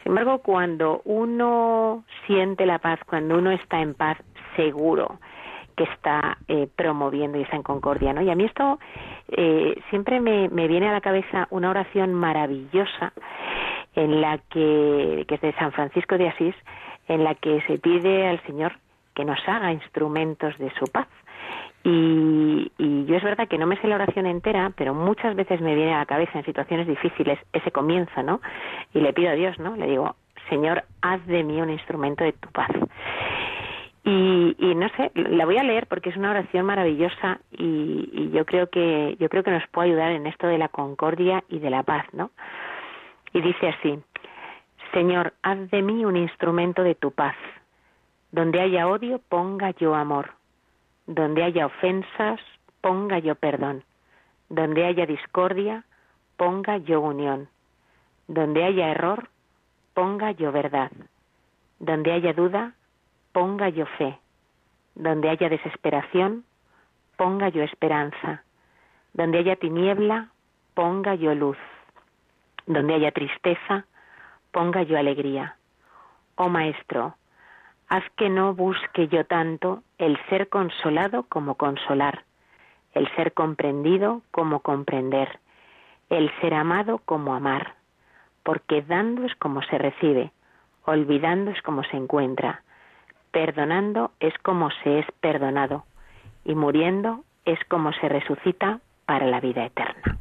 Speaker 2: Sin embargo, cuando uno siente la paz, cuando uno está en paz, seguro que está eh, promoviendo y está en concordia, ¿no? Y a mí esto eh, siempre me, me viene a la cabeza una oración maravillosa en la que, que es de San Francisco de Asís, en la que se pide al Señor que nos haga instrumentos de su paz. Y, y yo es verdad que no me sé la oración entera, pero muchas veces me viene a la cabeza en situaciones difíciles ese comienzo, ¿no? Y le pido a Dios, ¿no? Le digo, Señor, haz de mí un instrumento de tu paz. Y, y no sé, la voy a leer porque es una oración maravillosa y, y yo creo que yo creo que nos puede ayudar en esto de la concordia y de la paz, ¿no? Y dice así: Señor, haz de mí un instrumento de tu paz. Donde haya odio, ponga yo amor. Donde haya ofensas, ponga yo perdón. Donde haya discordia, ponga yo unión. Donde haya error, ponga yo verdad. Donde haya duda, ponga yo fe. Donde haya desesperación, ponga yo esperanza. Donde haya tiniebla, ponga yo luz. Donde haya tristeza, ponga yo alegría. Oh Maestro, haz que no busque yo tanto el ser consolado como consolar, el ser comprendido como comprender, el ser amado como amar, porque dando es como se recibe, olvidando es como se encuentra, perdonando es como se es perdonado, y muriendo es como se resucita para la vida eterna.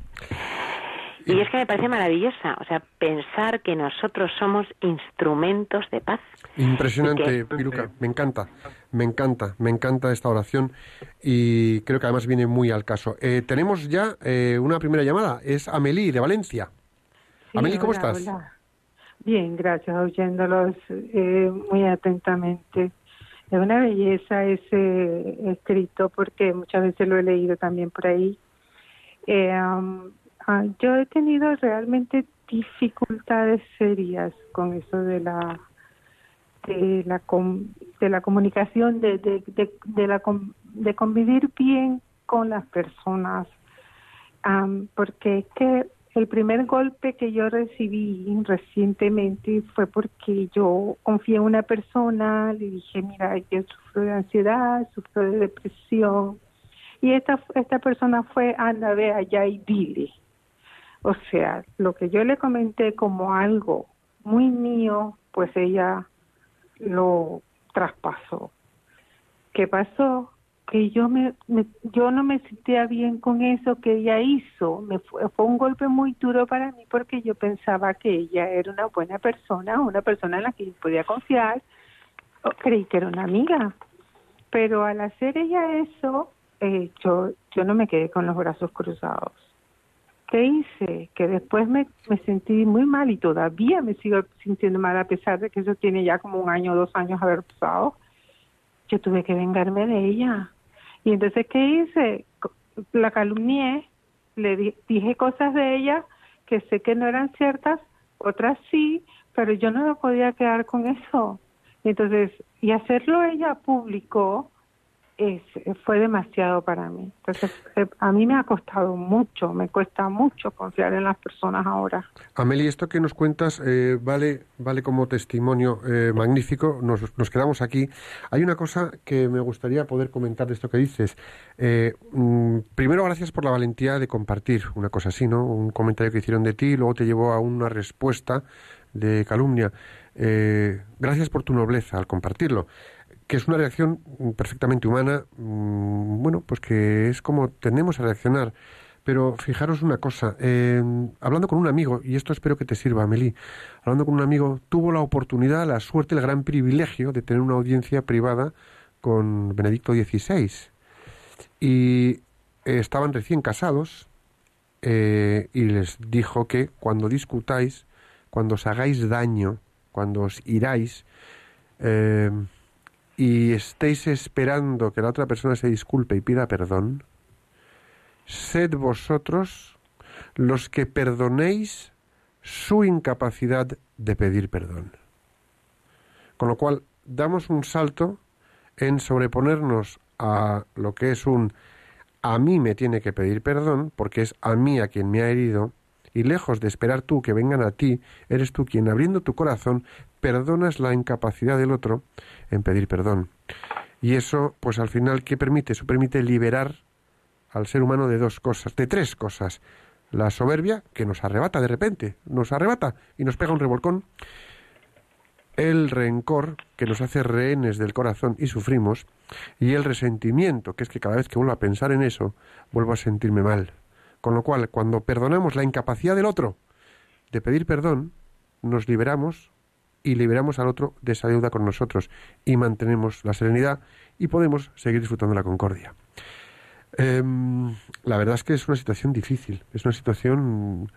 Speaker 2: Y es que me parece maravillosa, o sea, pensar que nosotros somos instrumentos de paz.
Speaker 1: Impresionante,
Speaker 2: que-
Speaker 1: Piluca. Me encanta, me encanta, me encanta esta oración y creo que además viene muy al caso. Eh, tenemos ya eh, una primera llamada, es Amelie de Valencia.
Speaker 6: Sí,
Speaker 1: Amelie, ¿cómo
Speaker 6: hola,
Speaker 1: estás?
Speaker 6: hola. Bien, gracias, oyéndolos eh, muy atentamente. Es una belleza ese escrito porque muchas veces lo he leído también por ahí Eh, um, ah, yo he tenido realmente dificultades serias con eso de la de la de la comunicación de de, de, la de convivir bien con las personas um, porque es que el primer golpe que yo recibí recientemente fue porque yo confié en una persona, le dije, mira, yo sufro de ansiedad, sufro de depresión. Y esta, esta persona fue, anda, ve allá y dile. O sea, lo que yo le comenté como algo muy mío, pues ella lo traspasó. ¿Qué pasó? que yo me, yo no me sentía bien con eso que ella hizo me fue, fue un golpe muy duro para mí porque yo pensaba que ella era una buena persona una persona en la que podía confiar creí que era una amiga pero al hacer ella eso eh, yo yo no me quedé con los brazos cruzados qué hice que después me, me sentí muy mal y todavía me sigo sintiendo mal a pesar de que eso tiene ya como un año o dos años haber pasado yo tuve que vengarme de ella. Y entonces, ¿qué hice? La calumnié, le dije cosas de ella que sé que no eran ciertas, otras sí, pero yo no me podía quedar con eso. Entonces, y hacerlo ella público, es, fue demasiado para mí. Entonces, eh, a mí me ha costado mucho, me cuesta mucho confiar en las personas ahora.
Speaker 1: Amelie, esto que nos cuentas eh, vale, vale como testimonio eh, magnífico, nos, nos, quedamos aquí. Hay una cosa que me gustaría poder comentar de esto que dices. Mm, primero, gracias por la valentía de compartir una cosa así, ¿no? Un comentario que hicieron de ti, luego te llevó a una respuesta de calumnia. gracias por tu nobleza al compartirlo que es una reacción perfectamente humana, mm, bueno, pues que es como tenemos a reaccionar. Pero fijaros una cosa, hablando con un amigo, y esto espero que te sirva, Amelie, hablando con un amigo, tuvo la oportunidad, la suerte, el gran privilegio de tener una audiencia privada con Benedicto XVI. Y estaban recién casados eh, y les dijo que cuando discutáis, cuando os hagáis daño, cuando os iráis, eh, y estéis esperando que la otra persona se disculpe y pida perdón, sed vosotros los que perdonéis su incapacidad de pedir perdón. Con lo cual, damos un salto en sobreponernos a lo que es un a mí me tiene que pedir perdón, porque es a mí a quien me ha herido, y lejos de esperar tú que vengan a ti, eres tú quien abriendo tu corazón perdonas la incapacidad del otro en pedir perdón. Y eso, pues al final, ¿qué permite? Eso permite liberar al ser humano de dos cosas, de tres cosas. La soberbia, que nos arrebata de repente, nos arrebata y nos pega un revolcón. El rencor, que nos hace rehenes del corazón y sufrimos. Y el resentimiento, que es que cada vez que vuelvo a pensar en eso, vuelvo a sentirme mal. Con lo cual, cuando perdonamos la incapacidad del otro de pedir perdón, nos liberamos y liberamos al otro de esa deuda con nosotros y mantenemos la serenidad y podemos seguir disfrutando la concordia. Em, la verdad es que es una situación difícil, es una situación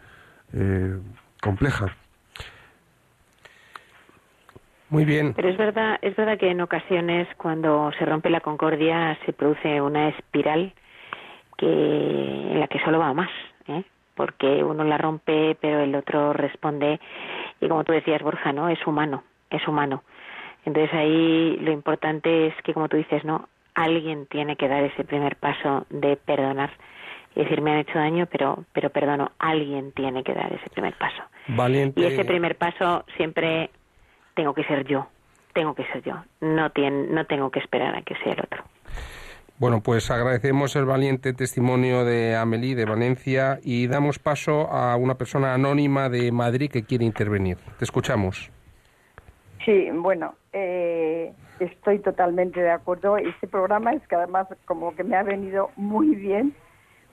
Speaker 1: eh, compleja.
Speaker 3: Muy bien.
Speaker 2: Pero es verdad, es verdad que en ocasiones cuando se rompe la concordia se produce una espiral que en la que solo va más, ¿eh? porque uno la rompe pero el otro responde y como tú decías Borja no es humano es humano. Entonces ahí lo importante es que como tú dices no alguien tiene que dar ese primer paso de perdonar. Y decir me han hecho daño pero pero perdono. Alguien tiene que dar ese primer paso.
Speaker 3: Valiente.
Speaker 2: y ese primer paso siempre tengo que ser yo tengo que ser yo. No no tengo que esperar a que sea el otro
Speaker 3: bueno, pues agradecemos el valiente testimonio de Amelie de Valencia y damos paso a una persona anónima de Madrid que quiere intervenir. Te escuchamos.
Speaker 7: Sí, bueno, eh, estoy totalmente de acuerdo. Este programa es que además como que me ha venido muy bien,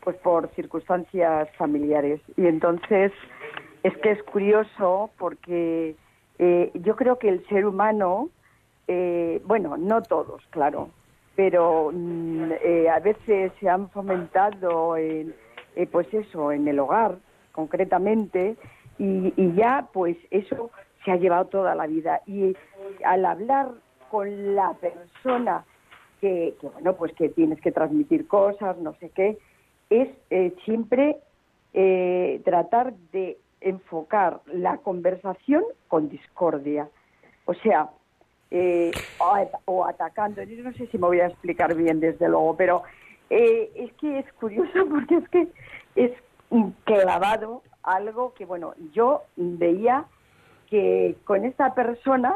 Speaker 7: pues por circunstancias familiares. Y entonces es que es curioso porque eh, yo creo que el ser humano, eh, bueno, no todos, claro, pero mm, eh, a veces se han fomentado en, eh, pues eso, en el hogar concretamente y, ya pues eso se ha llevado toda la vida y al hablar con la persona que, bueno pues que tienes que transmitir cosas no sé qué es eh, siempre eh, tratar de enfocar la conversación con discordia. O sea, eh, o, at- o atacando. Yo no sé si me voy a explicar bien, desde luego, pero eh, es que es curioso porque es que es clavado algo que, bueno, yo veía que con esta persona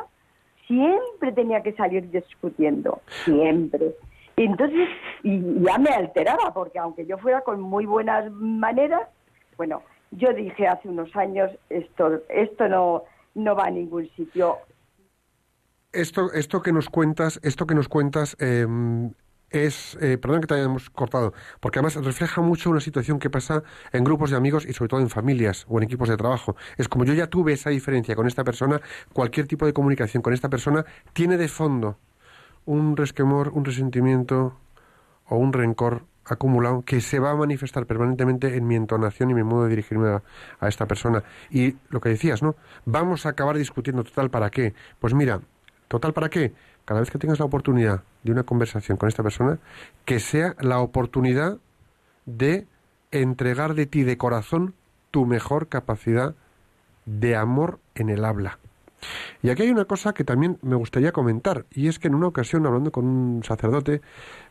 Speaker 7: siempre tenía que salir discutiendo, siempre. Entonces y ya me alteraba, porque aunque yo fuera con muy buenas maneras, bueno, yo dije hace unos años, esto, esto no, no va a ningún sitio.
Speaker 1: Esto, esto que nos cuentas, esto que nos cuentas eh, es, perdón que te hayamos cortado, porque además refleja mucho una situación que pasa en grupos de amigos y sobre todo en familias o en equipos de trabajo. Es como yo ya tuve esa diferencia con esta persona, cualquier tipo de comunicación con esta persona tiene de fondo un resquemor, un resentimiento o un rencor acumulado que se va a manifestar permanentemente en mi entonación y mi modo de dirigirme a esta persona. Y lo que decías, ¿no? Vamos a acabar discutiendo total para qué. Pues mira, total para qué. Cada vez que tengas la oportunidad de una conversación con esta persona, que sea la oportunidad de entregar de ti de corazón tu mejor capacidad de amor en el habla. Y aquí hay una cosa que también me gustaría comentar, y es que en una ocasión, hablando con un sacerdote,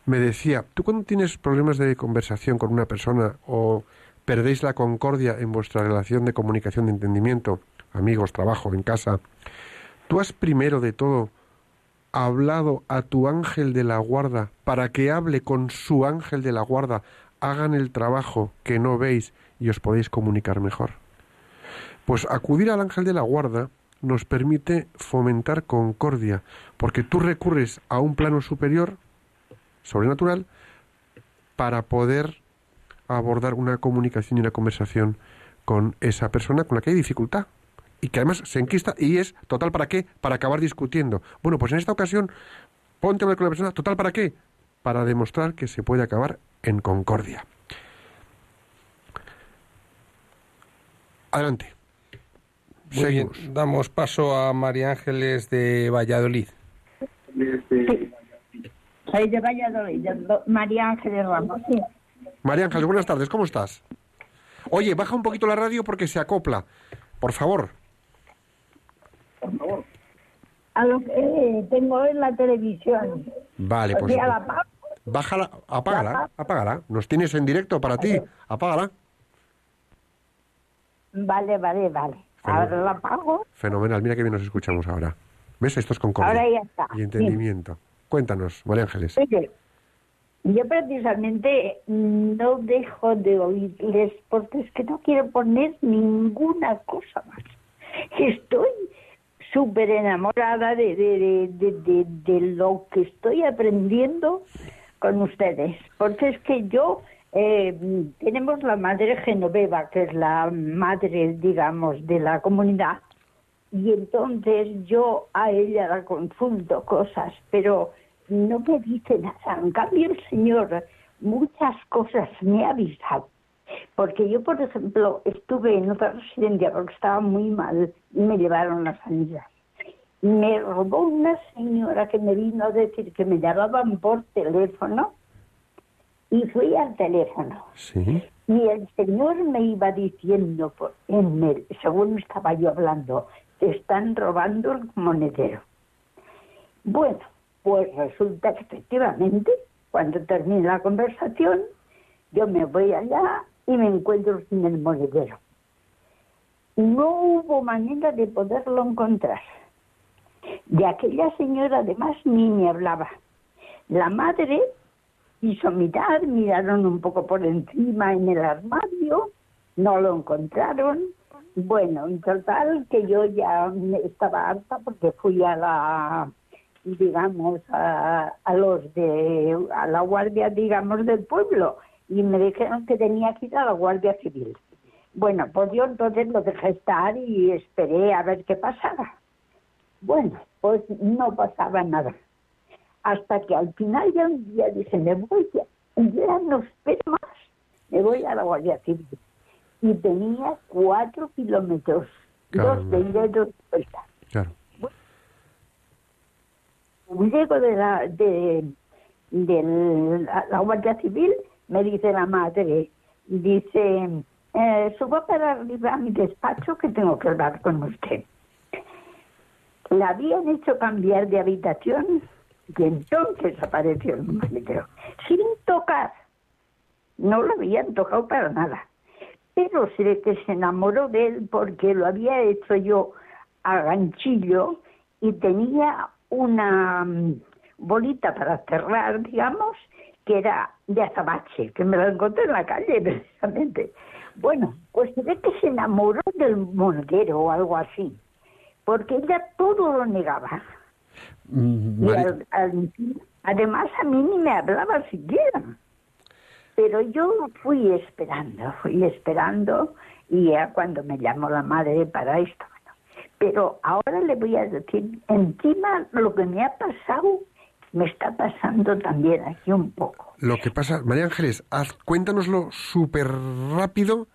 Speaker 1: me decía, tú cuando tienes problemas de conversación con una persona o perdéis la concordia en vuestra relación de comunicación de entendimiento, amigos, trabajo, en casa, tú has primero de todo hablado a tu ángel de la guarda para que hable con su ángel de la guarda, hagan el trabajo que no veis y os podéis comunicar mejor. Pues acudir al ángel de la guarda nos permite fomentar concordia, porque tú recurres a un plano superior, sobrenatural, para poder abordar una comunicación y una conversación con esa persona con la que hay dificultad y que además se enquista y es total para qué, para acabar discutiendo. Bueno, pues en esta ocasión ponte a hablar con la persona, total para qué, para demostrar que se puede acabar en concordia. Adelante.
Speaker 3: Muy bien,
Speaker 1: Seguimos.
Speaker 3: damos paso a María Ángeles de Valladolid.
Speaker 8: Soy de Valladolid, de María Ángeles Ramos. Sí.
Speaker 1: María Ángeles, buenas tardes, ¿cómo estás? Oye, baja un poquito la radio porque se acopla. Por favor.
Speaker 8: A lo que eh, tengo en la televisión.
Speaker 1: Vale,
Speaker 8: O
Speaker 1: pues
Speaker 8: sea, la pa-
Speaker 1: bájala, apágala, apágala. Nos tienes en directo para ti. Apágala.
Speaker 8: Vale, vale, vale. Ahora la apago.
Speaker 1: Fenomenal, mira que bien nos escuchamos ahora. ¿Ves? Esto es concordia.
Speaker 8: Ahora ya está.
Speaker 1: Y entendimiento. Cuéntanos, María Ángeles.
Speaker 8: Oye, yo precisamente no dejo de oírles porque es que no quiero poner ninguna cosa más. Estoy súper enamorada de, de, de, de, lo que estoy aprendiendo con ustedes. Porque es que yo, eh, tenemos la madre Genoveva, que es la madre, digamos, de la comunidad, y entonces yo a ella la consulto cosas, pero no me dice nada. En cambio, el Señor muchas cosas me ha avisado. Porque yo, por ejemplo, estuve en otra residencia porque estaba muy mal y me llevaron a sanidad. Me robó una señora que me vino a decir que me llamaban por teléfono y fui al teléfono.
Speaker 1: Sí.
Speaker 8: Y el Señor me iba diciendo, por- en el, según estaba yo hablando, te están robando el monedero. Bueno, pues resulta que efectivamente, cuando termine la conversación, yo me voy allá y me encuentro sin el monedero. No hubo manera de poderlo encontrar. De aquella señora además ni me hablaba. La madre quiso mirar, miraron un poco por encima en el armario, no lo encontraron. Bueno, en total que yo ya estaba harta porque fui a la, digamos, a, a los de, a la guardia, digamos, del pueblo y me dijeron que tenía que ir a la guardia civil. Bueno, pues yo entonces lo dejé estar y esperé a ver qué pasaba. Bueno, pues no pasaba nada hasta que al final ya un día dije, me voy, ya, ya no espero más, me voy a la Guardia Civil. Y tenía cuatro kilómetros, dos de ida y dos de vuelta.
Speaker 1: Claro.
Speaker 8: Llego de la, de, de la, la Guardia Civil, me dice la madre, dice, eh, subo para arriba a mi despacho que tengo que hablar con usted. La habían hecho cambiar de habitación y entonces apareció el maletero, sin tocar. No lo habían tocado para nada. Pero ve que se enamoró de él porque lo había hecho yo a ganchillo y tenía una mm, bolita para cerrar, digamos, que era de azabache, que me la encontré en la calle precisamente. Bueno, pues se ve que se enamoró del monedero o algo así, porque ella todo lo negaba.
Speaker 1: Mm,
Speaker 8: al- al- además a mí ni me hablaba siquiera. Pero yo fui esperando, fui esperando y ya cuando me llamó la madre para esto. bueno. Pero ahora le voy a decir, encima lo que me ha pasado, me está pasando también aquí un poco.
Speaker 1: Lo que pasa, María Ángeles, haz, cuéntanoslo súper rápido,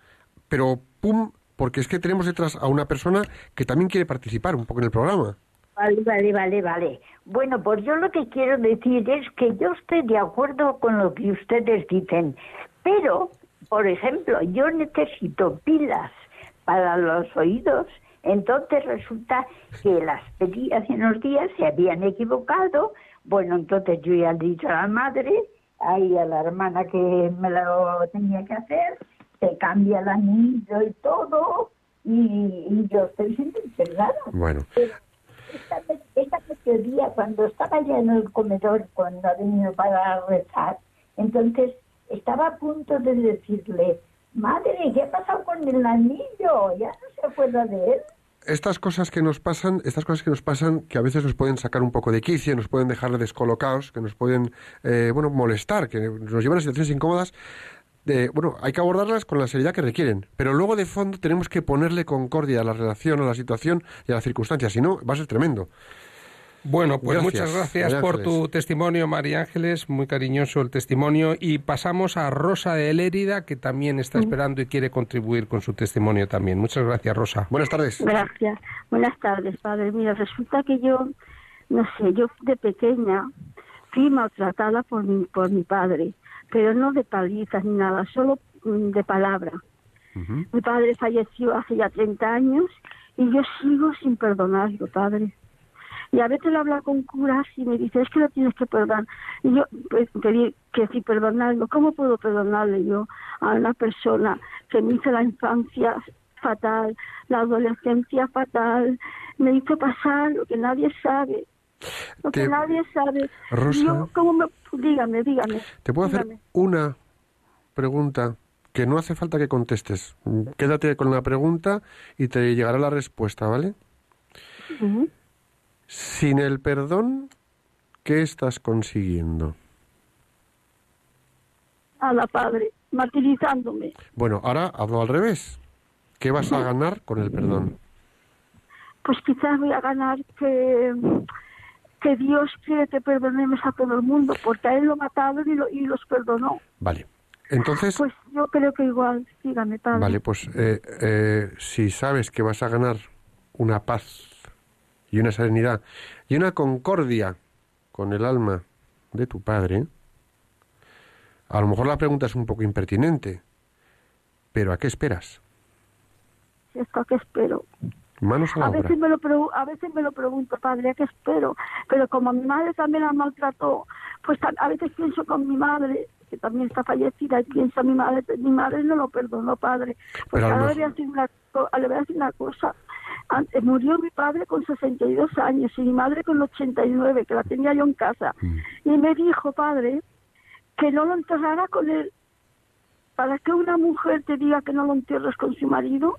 Speaker 1: pero pum, porque es que tenemos detrás a una persona que también quiere participar un poco en el programa.
Speaker 8: Vale, vale, vale, vale. Bueno, pues yo lo que quiero decir es que yo estoy de acuerdo con lo que ustedes dicen, pero, por ejemplo, yo necesito pilas para los oídos, entonces resulta que las pedí hace unos días, se habían equivocado, bueno, entonces yo ya le he dicho a la madre, ahí a la hermana que me lo tenía que hacer, se cambia el anillo y todo, y, y yo estoy sin nada.
Speaker 1: Bueno,
Speaker 8: Esta, esta mediodía, cuando estaba ya en el comedor, cuando ha venido para rezar, entonces estaba a punto de decirle, madre, ¿qué ha pasado con el anillo? Ya no se acuerda de él.
Speaker 1: Estas cosas que nos pasan, estas cosas que nos pasan, que a veces nos pueden sacar un poco de quicio, nos pueden dejar descolocados, que nos pueden, eh, bueno, molestar, que nos llevan a situaciones incómodas. De, bueno, hay que abordarlas con la seriedad que requieren, pero luego de fondo tenemos que ponerle concordia a la relación, a la situación y a las circunstancias, si no, va a ser tremendo.
Speaker 3: Bueno, pues
Speaker 1: Gracias,
Speaker 3: muchas gracias por tu testimonio, María Ángeles, muy cariñoso el testimonio. Y pasamos a Rosa de Lérida, que también está esperando y quiere contribuir con su testimonio también. Muchas gracias, Rosa.
Speaker 1: Buenas tardes.
Speaker 9: Gracias. Buenas tardes, padre. Mira, resulta que yo, no sé, yo de pequeña fui maltratada por mi, por mi padre, pero no de palizas ni nada, solo mm, de palabra. Mi padre falleció hace ya 30 años y yo sigo sin perdonarlo, padre. Y a veces lo habla con curas y me dice, es que lo tienes que perdonar. Y yo pues, pedí que si perdonarlo, ¿cómo puedo perdonarle yo a una persona que me hizo la infancia fatal, la adolescencia fatal, me hizo pasar lo que nadie sabe, lo que nadie sabe.
Speaker 1: Rosa.
Speaker 9: Yo, ¿cómo me... Dígame, dígame.
Speaker 1: ¿Te puedo hacer una pregunta que no hace falta que contestes? Quédate con la pregunta y te llegará la respuesta, ¿vale?
Speaker 9: Ujú.
Speaker 1: Sin el perdón, ¿qué estás consiguiendo?
Speaker 9: A la padre, martirizándome.
Speaker 1: Bueno, ahora hablo al revés. ¿Qué vas a ganar con el perdón?
Speaker 9: Pues quizás voy a ganar que, que Dios quiere que perdonemos a todo el mundo, porque a él lo mataron y, lo, y los perdonó.
Speaker 1: Vale. Entonces,
Speaker 9: Pues yo creo que igual, dígame, padre.
Speaker 1: vale, pues eh, eh, si sabes que vas a ganar una paz y una serenidad y una concordia con el alma de tu padre, a lo mejor la pregunta es un poco impertinente, pero ¿a qué esperas?
Speaker 9: A qué espero.
Speaker 1: Manos a la
Speaker 9: A
Speaker 1: obra.
Speaker 9: veces, me lo a veces me lo pregunto, padre, ¿a qué espero? Pero como mi madre también la maltrató, pues a veces pienso con mi madre, que también está fallecida, y pienso a mi madre, mi madre no lo perdonó, padre. Pues ahora le voy a decir una cosa. Antes, murió mi padre con 62 años y mi madre con 89, que la tenía yo en casa.
Speaker 1: Mm.
Speaker 9: Y me dijo, padre, que no lo enterrara con él. ¿Para que una mujer te diga que no lo entierres con su marido?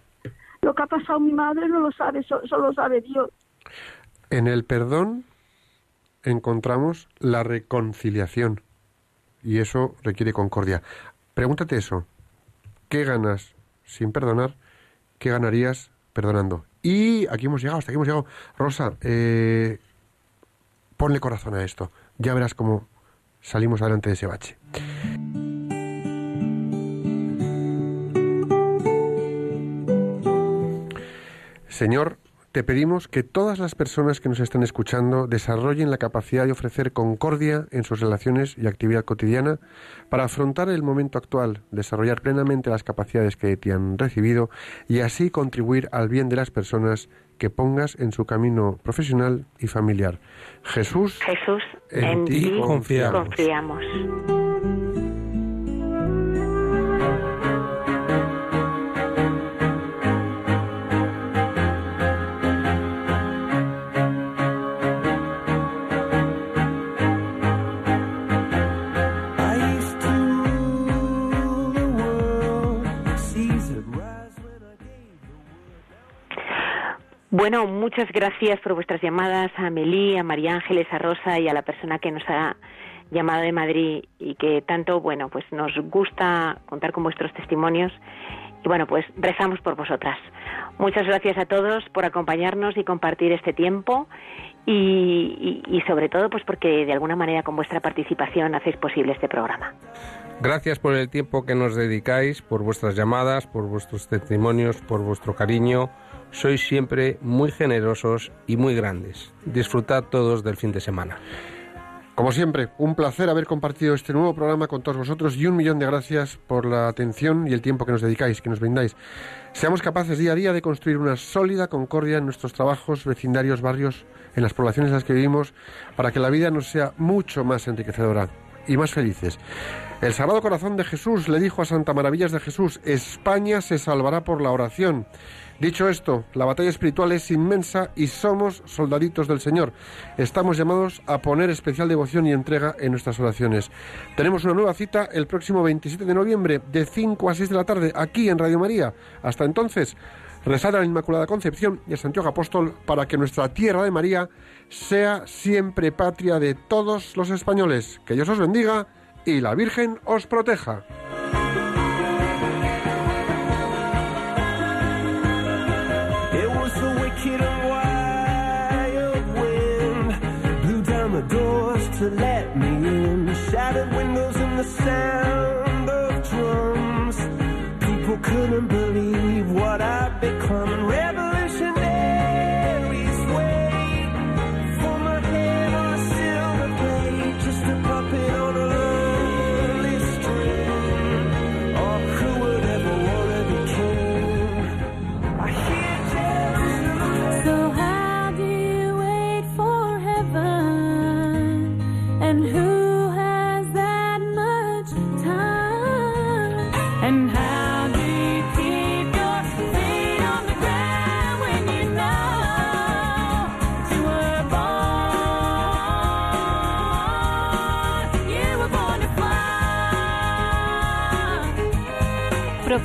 Speaker 9: Lo que ha pasado mi madre no lo sabe, so- solo sabe Dios.
Speaker 1: En el perdón encontramos la reconciliación y eso requiere concordia. Pregúntate eso. ¿Qué ganas sin perdonar? ¿Qué ganarías perdonando? Y aquí hemos llegado, hasta aquí hemos llegado. Rosa, eh, ponle corazón a esto. Ya verás cómo salimos adelante de ese bache. Señor, te pedimos que todas las personas que nos están escuchando desarrollen la capacidad de ofrecer concordia en sus relaciones y actividad cotidiana para afrontar el momento actual, desarrollar plenamente las capacidades que te han recibido y así contribuir al bien de las personas que pongas en su camino profesional y familiar. Jesús,
Speaker 2: Jesús,
Speaker 1: en
Speaker 2: en,
Speaker 1: ti
Speaker 3: confiamos.
Speaker 2: Bueno, muchas gracias por vuestras llamadas a Amelie, a María Ángeles, a Rosa y a la persona que nos ha llamado de Madrid y que tanto, bueno, pues nos gusta contar con vuestros testimonios y bueno, pues rezamos por vosotras. Muchas gracias a todos por acompañarnos y compartir este tiempo y, y- y sobre todo pues porque de alguna manera con vuestra participación hacéis posible este programa.
Speaker 3: Gracias por el tiempo que nos dedicáis, por vuestras llamadas, por vuestros testimonios, por vuestro cariño. Sois siempre muy generosos y muy grandes. Disfrutad todos del fin de semana.
Speaker 1: Como siempre, un placer haber compartido este nuevo programa con todos vosotros y un millón de gracias por la atención y el tiempo que nos dedicáis, que nos brindáis. Seamos capaces día a día de construir una sólida concordia en nuestros trabajos, vecindarios, barrios, en las poblaciones en las que vivimos, para que la vida nos sea mucho más enriquecedora y más felices. El Sagrado Corazón de Jesús le dijo a Santa Maravillas de Jesús, España se salvará por la oración. Dicho esto, la batalla espiritual es inmensa y somos soldaditos del Señor. Estamos llamados a poner especial devoción y entrega en nuestras oraciones. Tenemos una nueva cita el próximo 27 de noviembre de 5 a 6 de la tarde aquí en Radio María. Hasta entonces, rezad a la Inmaculada Concepción y a Santiago Apóstol para que nuestra tierra de María sea siempre patria de todos los españoles. Que Dios os bendiga y la Virgen os proteja.